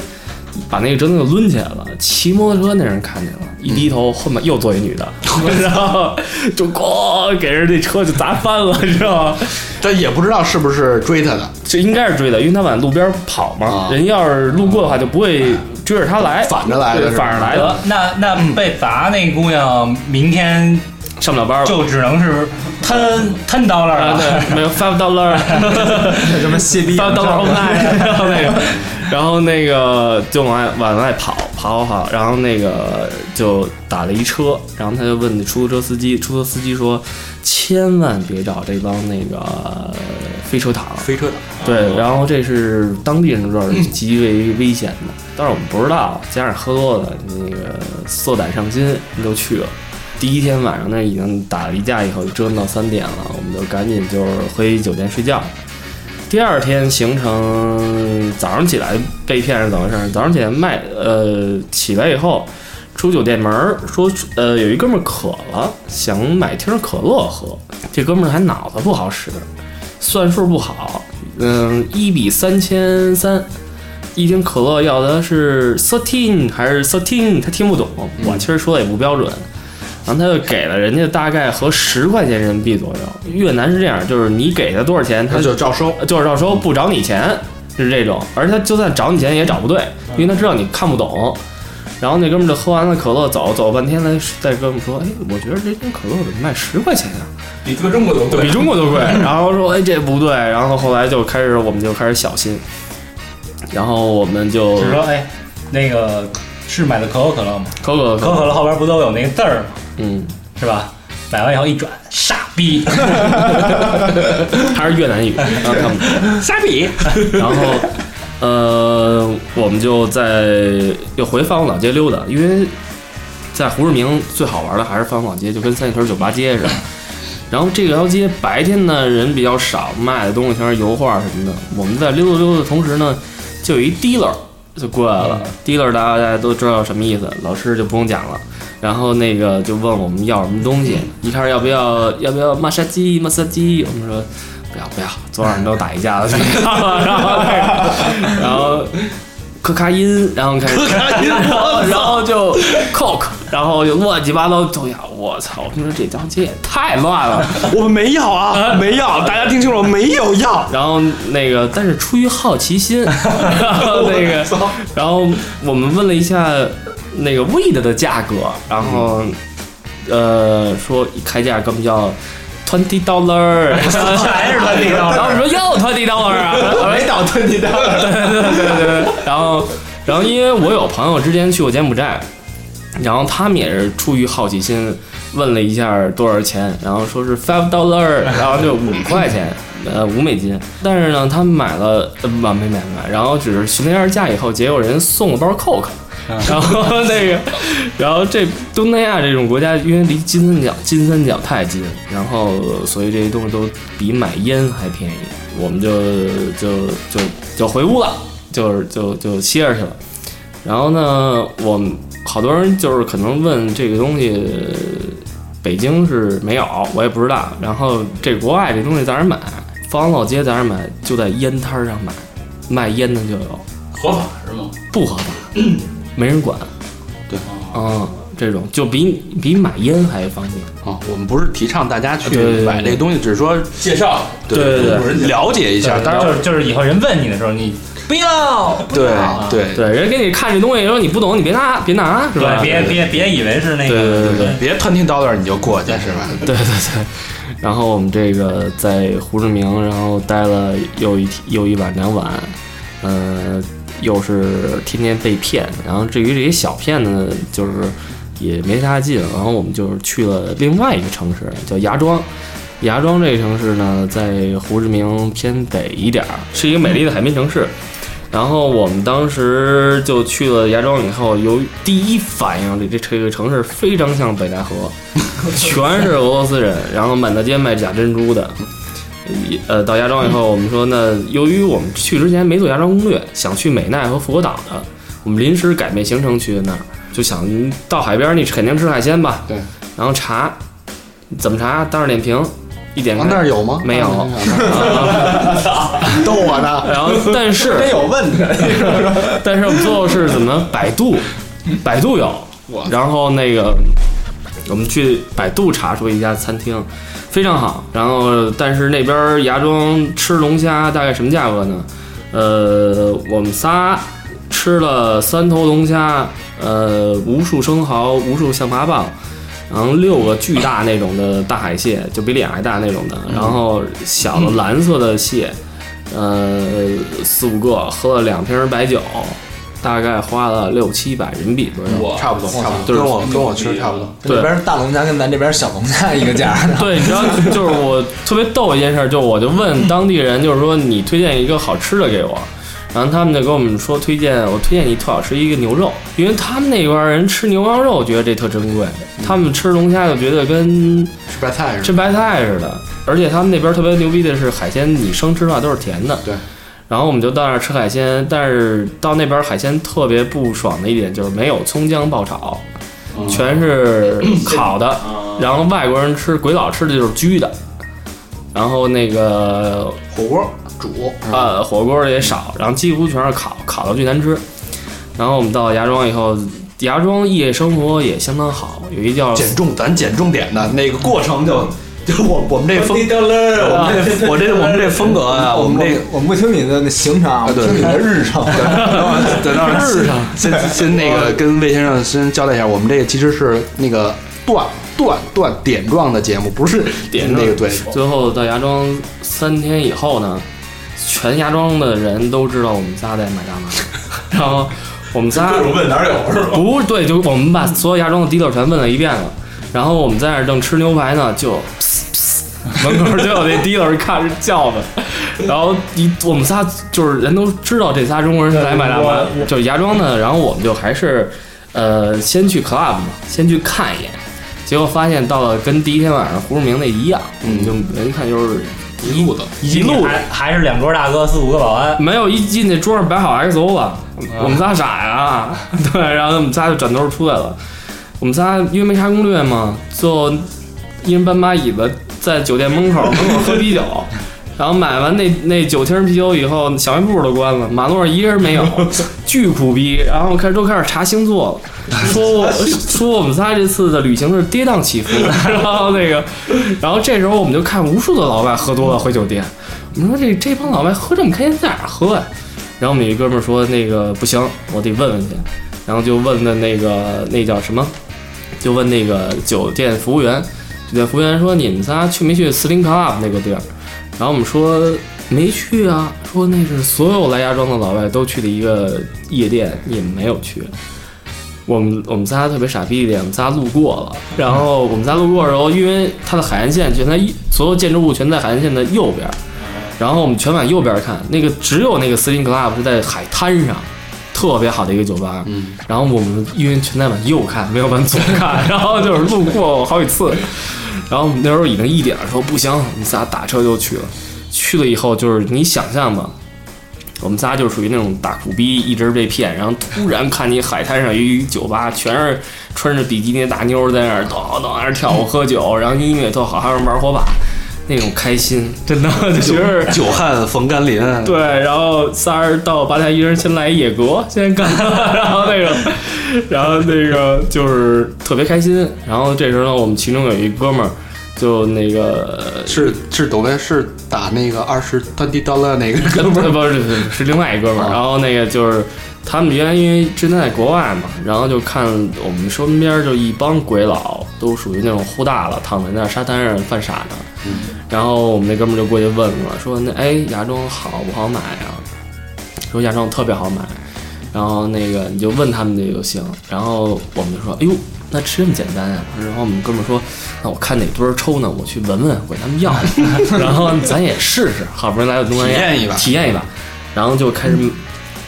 把那个折凳就抡起来了，骑摩托车那人看见了，一低头，后面又坐一女的，[LAUGHS] 然后就咣给人那车就砸翻了，你知道吗？但也不知道是不是追他的，这应该是追的，因为他往路边跑嘛，啊。人要是路过的话就不会追着他来，反着来的反着来的，那那被砸那姑娘，明天上不了班了。就只能是 ten ten dollar 啊，对，没有 five dollar，[LAUGHS] 什么谢逼 five dollar online，然后那个，[LAUGHS] 然后那个就往外往外跑，跑好好好，然后那个就打了一车，然后他就问那出租车司机，出租车司机说，千万别找这帮那个飞车党，飞车党，对，然后这是当地人说是极为危险的，但是我们不知道，加上喝多了，那个色胆上心，就去了。第一天晚上那已经打了一架以后，折腾到三点了，我们就赶紧就是回酒店睡觉。第二天行程早上起来被骗是怎么回事？早上起来卖呃起来以后出酒店门儿说呃有一哥们渴了，想买听可乐喝，这哥们儿还脑子不好使，算数不好，嗯，一比三千三。一听可乐要的是 thirteen 还是 thirteen，他听不懂，我其实说的也不标准，然后他就给了人家大概合十块钱人民币左右。越南是这样，就是你给他多少钱，他他就照收。就是照收，不找你钱，是这种。而他就算找你钱也找不对，因为他知道你看不懂。然后那哥们儿就喝完了可乐走，走半天来再跟我们说，哎，我觉得这瓶可乐怎么卖十块钱呀、比搁中国都贵。比中国都贵。[LAUGHS] 然后说，哎，这不对。然后后来就开始，我们就开始小心。然后我们就就是说，哎，那个是买的可口可乐吗？可口可乐可口可乐后边不都有那个字儿吗？嗯，是吧？买完以后一转，傻逼，[LAUGHS] 还是越南语，然 [LAUGHS] 后他们傻逼。然后，呃，我们就在又回繁华老街溜达，因为在胡志明最好玩的还是繁华老街，就跟三里屯酒吧街似的。然后这条街白天呢人比较少，卖的东西全是油画什么的。我们在溜达溜达的同时呢，就有一 dealer 就过来了。dealer 大家都知道什么意思，老师就不用讲了。然后那个就问我们要什么东西，一开始要不要要不要马杀鸡马杀鸡，我们说不要不要，昨晚上都打一架了，[LAUGHS] 然后那个然后可卡因，然后开始然后 [LAUGHS] 然后就 coke，然后就乱七八糟都要，我操！我说这条街也太乱了。我们没要啊，[LAUGHS] 没要，大家听清楚，没有要。然后那个，但是出于好奇心，然后那个，然后我们问了一下那个 weed 的价格，然后呃说一开价根本叫 twenty dollar，还是他那然后说又 twenty dollar 啊，没到 twenty dollar，对对 [LAUGHS] 对对对，然后然后因为我有朋友之前去过柬埔寨，然后他们也是出于好奇心问了一下多少钱，然后说是 five dollar，然后就五块钱，呃五美金。但是呢，他们买了呃不没买没买，然后只是询了一下价以后，结果人送了包 coke。[LAUGHS] 然后那个，然后这东南亚这种国家，因为离金三角金三角太近，然后所以这些东西都比买烟还便宜，我们就就就就回屋了，就是就就歇着去了。然后呢，我们好多人就是可能问这个东西，北京是没有，我也不知道。然后这国外这东西在哪儿买？方老街在哪儿买？就在烟摊儿上买，卖烟的就有，合法是吗？不合法，没人管。对，嗯，这种就比比买烟还方便。啊，我们不是提倡大家去买这个东西，只是说介绍，对对对了解一下。当然，就是就是以后人问你的时候，你不要，不对要对对，人给你看这东西，说你不懂，你别拿，别拿，是吧？对，别别别以为是那对对，对对别 twenty dollar 你就过去是吧？对对对，然后我们这个在胡志明，然后待了又一又一晚两晚，呃，又是天天被骗。然后至于这些小骗呢，就是也没啥劲。然后我们就是去了另外一个城市，叫芽庄。芽庄这个城市呢，在胡志明偏北一点儿，是一个美丽的海滨城市。然后我们当时就去了芽庄以后，由于第一反应，这这这个城市非常像北戴河，全是俄罗斯人，然后满大街卖假珍珠的。呃，到芽庄以后，我们说那由于我们去之前没做芽庄攻略，想去美奈和复活岛的，我们临时改变行程去的那儿，就想到海边，你肯定吃海鲜吧？对。然后查怎么查？当日点评，一点啊那儿有吗？没有啊 [LAUGHS] 逗我呢。[LAUGHS] 然后 [LAUGHS] 但是真有问题。但是我们最后是怎么？百度，百度有哇。然后那个我们去百度查出一家餐厅，非常好。然后但是那边芽庄吃龙虾大概什么价格呢？呃，我们仨吃了三头龙虾，呃，无数生蚝，无数象拔蚌。然后六个巨大那种的大海蟹，就比脸还大那种的，然后小的蓝色的蟹，呃，四五个，喝了两瓶白酒，大概花了六七百人民币左右。差不多，差不多，就是跟我跟我其实差不多。对这边大龙虾跟咱这边小龙虾一个价。[LAUGHS] 对，你知道，就是我特别逗一件事，就我就问当地人，就是说你推荐一个好吃的给我，然后他们就跟我们说推荐，我推荐你特好吃一个牛肉，因为他们那边人吃牛羊肉觉得这特珍贵，他们吃龙虾就觉得跟吃白菜似的吃？白菜似的，而且他们那边特别牛逼的是海鲜，你生吃的话都是甜的。对。然后我们就到那儿吃海鲜，但是到那边海鲜特别不爽的一点就是没有葱姜爆炒，全是 [CLEARS THROAT] 烤的。然后外国人吃鬼佬吃的就是焗的，然后那个火锅煮，呃火锅也少，然后几乎全是烤，烤的巨难吃。然后我们到芽庄以后，芽庄夜生活也相当好，有一叫减重，咱减重点的那个过程就 [LAUGHS] 就我我们这风，我们这我这我们这风格啊，我们这个。我们不听你的那行程，我们对听你的日程。[LAUGHS] 等到日程，先先那个跟魏先生先交代一下，我们这个其实是那个段段段点状的节目，不是点那个对。最后到芽庄三天以后呢，全芽庄的人都知道我们仨在买大麻，然后我们仨 [LAUGHS] 问哪有是吧？不是对，就我们把所有芽庄的 dealer 全问了一遍了，然后我们在那儿正吃牛排呢，就门口就有那 dealer 看着叫的，然后一我们仨就是人都知道这仨中国人是来买大麻，就是芽庄的，然后我们就还是呃先去 club 嘛，先去看一眼。结果发现到了跟第一天晚上胡志明那一样，嗯，就人一看就是一路的，一路还还是两桌大哥，四五个保安，没有一进那桌上摆好 XO 了，我们仨傻呀，[LAUGHS] 对，然后我们仨就转头出来了。我们仨因为没啥攻略嘛，最后一人搬把椅子在酒店门口门口喝啤酒，[LAUGHS] 然后买完那那九瓶啤酒以后，小卖部都关了，马路上一个人没有，[LAUGHS] 巨苦逼。然后开始都开始查星座了，说我 [LAUGHS] 说我们仨这次的旅行是跌宕起伏，然后那个，然后这时候我们就看无数的老外喝多了回酒店，我们说这这帮老外喝这么开心，在哪儿喝呀？然后我们有一哥们儿说那个不行，我得问问去，然后就问的那个那叫什么，就问那个酒店服务员，酒店服务员说你们仨去没去斯林 club 那个地儿？然后我们说没去啊，说那是所有来芽庄的老外都去的一个夜店，你们没有去。我们我们仨特别傻逼一点，我们仨路过了，然后我们仨路过的时候，因为它的海岸线全在所有建筑物全在海岸线的右边，然后我们全往右边看，那个只有那个 Sling Club 是在海滩上，特别好的一个酒吧。嗯，然后我们因为全在往右看，没有往左看，[LAUGHS] 然后就是路过好几次，然后那时候已经一点了，说不行，我们仨打车就去了。去了以后就是你想象吧，我们仨就属于那种大苦逼，一直被骗，然后突然看你海滩上有一酒吧，全是穿着比基尼的大妞在那儿咚咚在那儿跳舞喝酒，然后音乐特好，还有人玩火把，那种开心，真的就觉得久旱逢甘霖。对，然后仨人到八台，一人先来一野格，先干，然后那个，[LAUGHS] 然后那个就是特别开心。然后这时候呢，我们其中有一哥们儿，就那个是是抖音是打那个二十 twenty dollar 那个哥们儿不是不是是另外一哥们儿，然后那个就是他们原来因为之前在国外嘛，然后就看我们身边就一帮鬼佬，都属于那种呼大了，躺在那沙滩上犯傻呢。然后我们那哥们儿就过去问了，说那哎芽庄好不好买啊？说芽庄特别好买，然后那个你就问他们这就行。然后我们就说，哎呦，那吃这么简单呀、然后我们哥们儿说，那我看哪堆儿抽呢，我去闻闻，管他们要。[LAUGHS] 然后咱也试试，好不容易来到东南亚，体验一把体验一把。然后就开始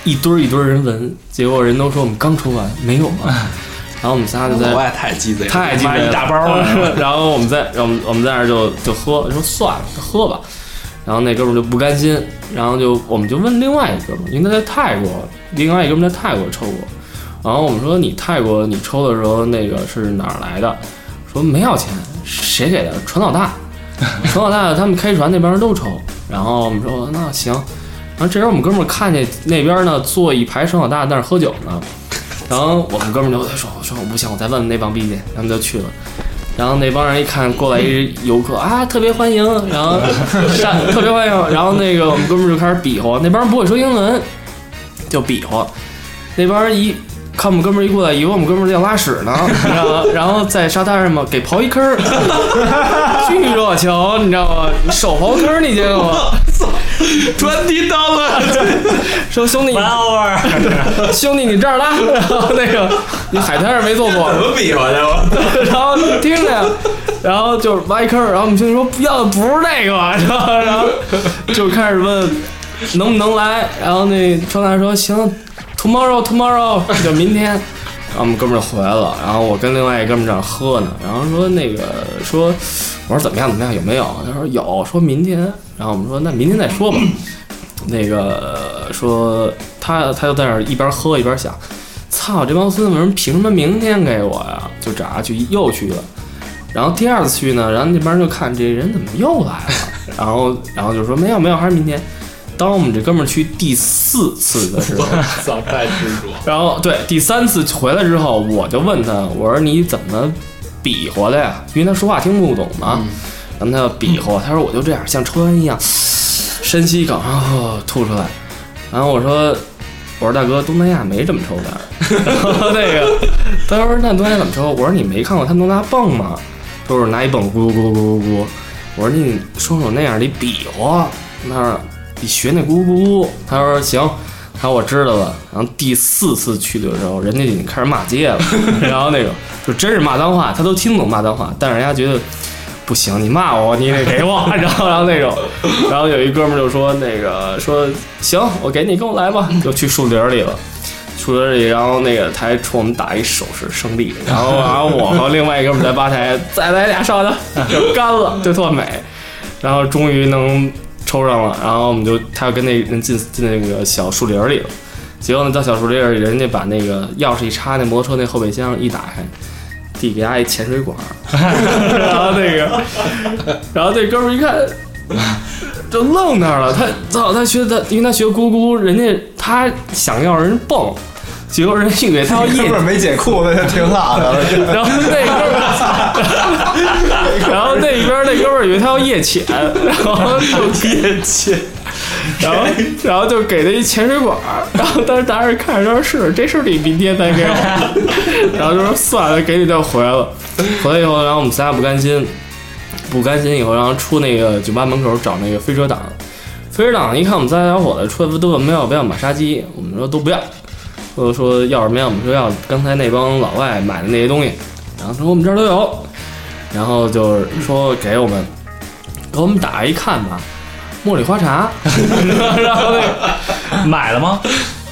一堆儿一堆儿人闻，结果人都说我们刚抽完，没有了。[LAUGHS] 然后我们仨就在国外太鸡贼了，太鸡贼了一大包儿 [LAUGHS] 然后我们在，我们我们在那儿就就喝，说算了，喝吧。然后那哥们儿就不甘心，然后就我们就问另外一哥们儿，因为他在泰国，另外一哥们在泰国抽过。然后我们说你泰国你抽的时候那个是哪儿来的？说没要钱，谁给的？船老大，船老大他们开船那帮人都抽。然后我们说那行。然后这时候我们哥们儿看见那边呢坐一排船老大在那儿喝酒呢，然后我们哥们儿就说说我不行，我再问问那帮逼去，然后就去了。然后那帮人一看过来一游客啊，特别欢迎，然后 [LAUGHS] 上特别欢迎，然后那个我们哥们儿就开始比划，那帮人不会说英文，就比划，那帮人一。看我们哥们儿一过来，以为我们哥们儿要拉屎呢，然后然后在沙滩上嘛给刨一坑儿，[LAUGHS] 巨热情，你知道吗？手刨坑你见过吗？[LAUGHS] [LAUGHS] twenty dollar，[LAUGHS] 说兄弟 one hour，[LAUGHS] 兄弟你这儿来，然后那个你海滩上没坐过，怎么比划去？我。然后听着，然后就是挖一坑，然后我们兄弟说不要的不是那个，然后然后就开始问能不能来，然后那川大说行，tomorrow tomorrow 就明天，然后我们哥们儿就回来了，然后我跟另外一哥们儿正喝呢，然后说那个说我说怎么样怎么样有没有？他说有，说明天，然后我们说那明天再说吧。那个说他他就在那一边喝一边想，操这帮孙子们凭什么明天给我呀？就找他去又去了，然后第二次去呢，然后那边就看这人怎么又来了，然后然后就说没有没有，还是明天。当我们这哥们儿去第四次的时候，操，太执着。然后对第三次回来之后，我就问他，我说你怎么比划的呀？因为他说话听不懂嘛，然后他要比划，他说我就这样，像抽烟一样，深吸一口，然后吐出来。然后我说我说大哥，东南亚没这么抽的。然 [LAUGHS] 后那个他说那东南亚怎么抽？我说你没看过他们都拿泵吗？他说拿一泵咕噜咕噜咕噜咕噜。我说你双手那样得比划，他说你学那咕咕咕。他说行。他说我知道了，然后第四次去的时候，人家已经开始骂街了，[LAUGHS] 然后那种就真是骂脏话，他都听懂骂脏话，但是人家觉得不行，你骂我，你得给我，然后然后那种，[LAUGHS] 然后有一哥们就说那个说行，我给你，跟我来吧，就去树林里了。树林里，然后那个他还冲我们打一手势胜利，然后然后我和另外一哥们在吧台再来俩烧的，就干了，就特美，然后终于能抽上了，然后我们就他要跟那人进进那个小树林里了，结果呢到小树林里，人家把那个钥匙一插那摩托车那后备箱一打开，递给他一潜水管，[LAUGHS] 然后那个，然后那哥们一看。就愣那儿了，他操，他学他，因为他学咕咕，人家他想要人蹦，结果人以为他要 [LAUGHS] 哥夜们儿没解裤子就挺好的了。然后那哥们儿，[LAUGHS] 然后那边那哥们儿以为他要夜潜，然后就夜潜，然后然后就给他一潜水管儿，然后当时当时看着说是这是你明天再给我，然后就说算了，给你就回来了，[LAUGHS] 回来以后，然后我们仨不甘心，不甘心以后，然后出那个酒吧门口找那个飞车党，飞车党一看我们仨小伙子出来都问没有不要马杀鸡，我们说都不要。说说要什么呀？我们说要刚才那帮老外买的那些东西，然后说我们这儿都有，然后就是说给我们，给我们打开一看吧，茉莉花茶，然后那个买了吗？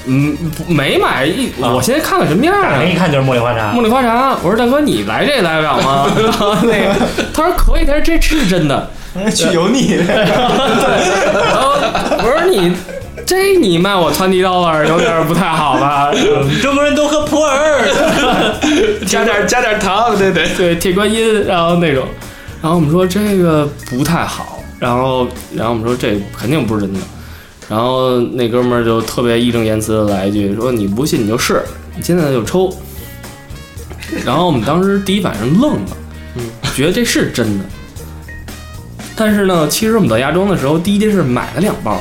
嗯没买一，啊我现在看看什么样啊打开？一看就是茉莉花茶茉。莉花茶，我说大哥你来这来不了吗？然后那个他说可以，他说这是真的，[LAUGHS] 去油腻，对，然后我说你这你卖我传递刀了，有点不太好吧？[LAUGHS] 中国人都喝普洱，[LAUGHS] 加点加点糖，对对。对，铁观音，然后那种，然后我们说这个不太好，然后然后我们说这肯定不是真的，然后那哥们儿就特别义正言辞的来一句说你不信你就试，你现在就抽，然后我们当时第一反应愣了，嗯，觉得这是真的，但是呢，其实我们到亚庄的时候，第一件事买了两包，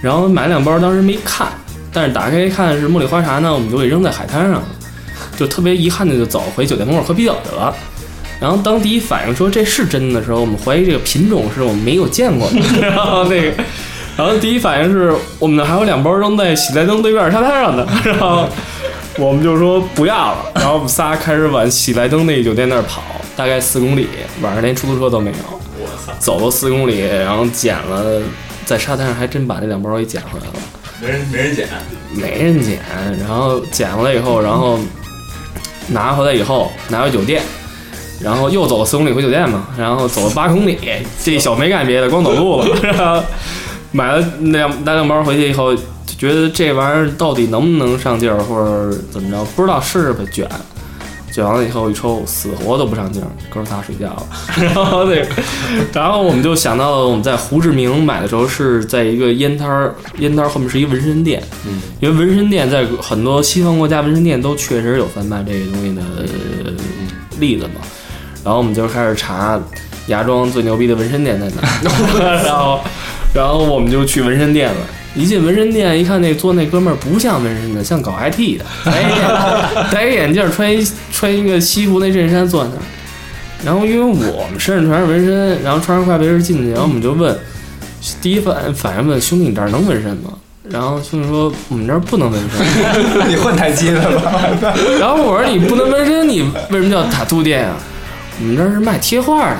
然后买了两包当时没看，但是打开一看是茉莉花茶呢，我们就给扔在海滩上了。就特别遗憾的就走回酒店门口喝啤酒去了。然后当第一反应说这是真的时候，我们怀疑这个品种是我们没有见过的。然后那个，然后第一反应是我们还有两包扔在喜来登对面沙滩上的，然后我们就说不要了。然后我们仨开始往喜来登那酒店那儿跑，大概四公里，晚上连出租车都没有。走了四公里，然后捡了，在沙滩上还真把那两包给捡回来了。没人没人捡，没人捡，然后捡回来以后，然后拿回来以后拿回酒店，然后又走了四公里回酒店嘛，然后走了八公里，这一宿没干别的，光走路了。[LAUGHS] 然后买了那两那两包回去以后，就觉得这玩意儿到底能不能上劲儿，或者怎么着，不知道是不是卷。卷完了以后一抽，死活都不上劲儿，哥仨睡觉了。[LAUGHS] 然后那个，然后我们就想到了我们在胡志明买的时候是在一个烟摊儿，烟摊儿后面是一纹身店。嗯，因为纹身店在很多西方国家纹身店都确实有贩卖这个东西的呃例子嘛。然后我们就开始查芽庄最牛逼的纹身店在哪儿，[LAUGHS] 然后然后我们就去纹身店了。一进纹身店，一看那做那哥们儿不像纹身的，像搞 IT 的，[LAUGHS] 戴一眼戴一眼镜，[LAUGHS] 穿一穿一个西服那衬衫坐那儿。然后因为我们身上全是纹身，然后穿上快别人进去，然后我们就问第一反反应问兄弟你这儿能纹身吗？然后兄弟说我们这儿不能纹身。[LAUGHS] 你换台机了吧？然后我说你不能纹身，你为什么叫塔兔店啊？我们这儿是卖贴画的，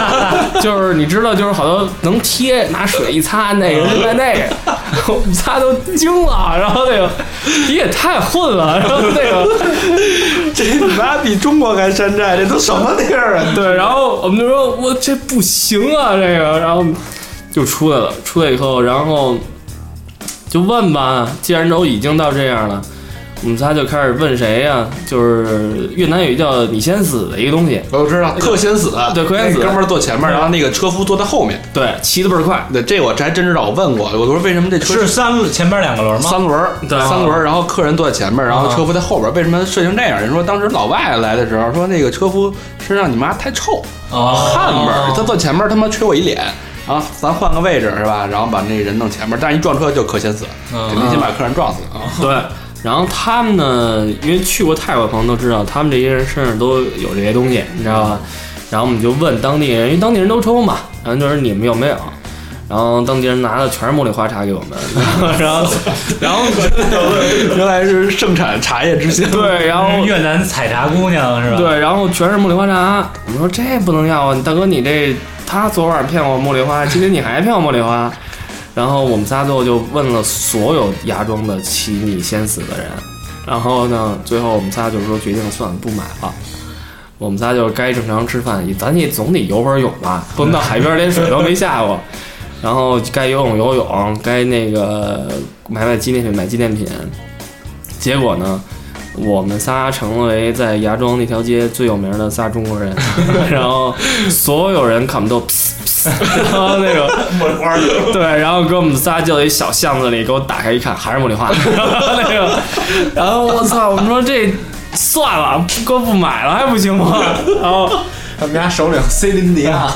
[LAUGHS] 就是你知道，就是好多能贴，拿水一擦，那个是卖那个，我们仨都惊了。然后那个你也太混了，然后那个这你妈比中国还山寨，这都什么地儿啊？对，然后我们就说我这不行啊，这个，然后就出来了。出来以后，然后就问吧，既然都已经到这样了。我们仨就开始问谁呀、就是越南有一叫“你先死”的一个东西，我知道，克先死，对克先死那哥们儿坐前面，然后那个车夫坐在后面。对，骑得倍儿快。对，这我这还真知道，我问过，我说为什么这车是三前边两个轮吗？三轮儿，对三轮儿，然后客人坐在前面，然后啊车夫在后边，为什么设计成这样？人说当时老外来的时候，说那个车夫身上你妈太臭，哦汗味儿，他坐前面他妈吹我一脸。然后咱换个位置是吧？然后把那人弄前面，但是一撞车就可先死，嗯肯定先把客人撞死啊！对，[LAUGHS] 然后他们呢，因为去过泰国的朋友都知道，他们这些人身上都有这些东西，你知道吧？然后我们就问当地人，因为当地人都抽嘛，然后就说你们有没有？然后当地人拿的全是茉莉花茶给我们，[LAUGHS] 然后然后 [LAUGHS] 原来是盛产茶叶之乡。对，然后越南采茶姑娘是吧？对，然后全是茉莉花茶。我们说这不能要啊，大哥你这他昨晚骗我茉莉花，今天你还骗我茉莉花。然后我们仨最后就问了所有芽庄的起你先死的人，然后呢，最后我们仨就是说决定算了，不买了。我们仨就该正常吃饭，咱也总得游会儿泳吧，不能到海边连水都没下过。然后该游泳游泳，该那个买买纪念品买纪念品。结果呢，我们仨成为在芽庄那条街最有名的仨中国人，[LAUGHS] 然后所有人看我们都，[LAUGHS] 然后那个茉莉花，对，然后给我们仨叫到一小巷子里，给我打开一看，还是茉莉花，然后那个，然后我操，我们说这算了，哥不买了还不行吗？然后。他们家首领塞林迪亚，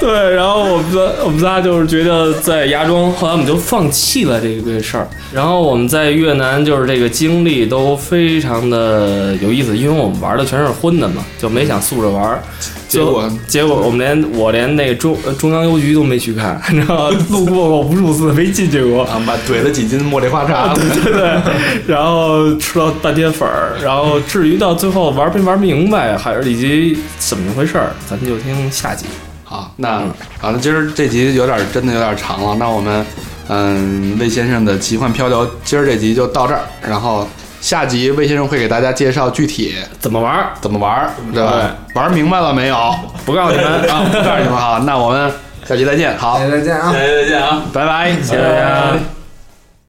对，对然后我们仨我们仨就是觉得在芽庄，后来我们就放弃了这个事儿。然后我们在越南就是这个经历都非常的有意思，因为我们玩的全是荤的嘛，就没想素着玩儿。结果结果我们连我连那个中中央邮局都没去看，你知道吗？路过过无数次，没进去过。啊，把怼了几斤茉莉花茶。对对，[LAUGHS] 然后吃了半天粉儿，然后至于到最后玩没玩明白，还是以及怎么一回事儿，咱们就听下集。好，那好，那今儿这集有点真的有点长了，那我们嗯魏先生的奇幻漂流，今儿这集就到这儿，然后下集魏先生会给大家介绍具体怎么玩儿？怎么玩儿，对吧？玩明白了没有？不告诉你们 [LAUGHS] 啊，不告诉你们哈，那我们下期再见，好，再见啊！再见啊，拜拜，谢谢大家。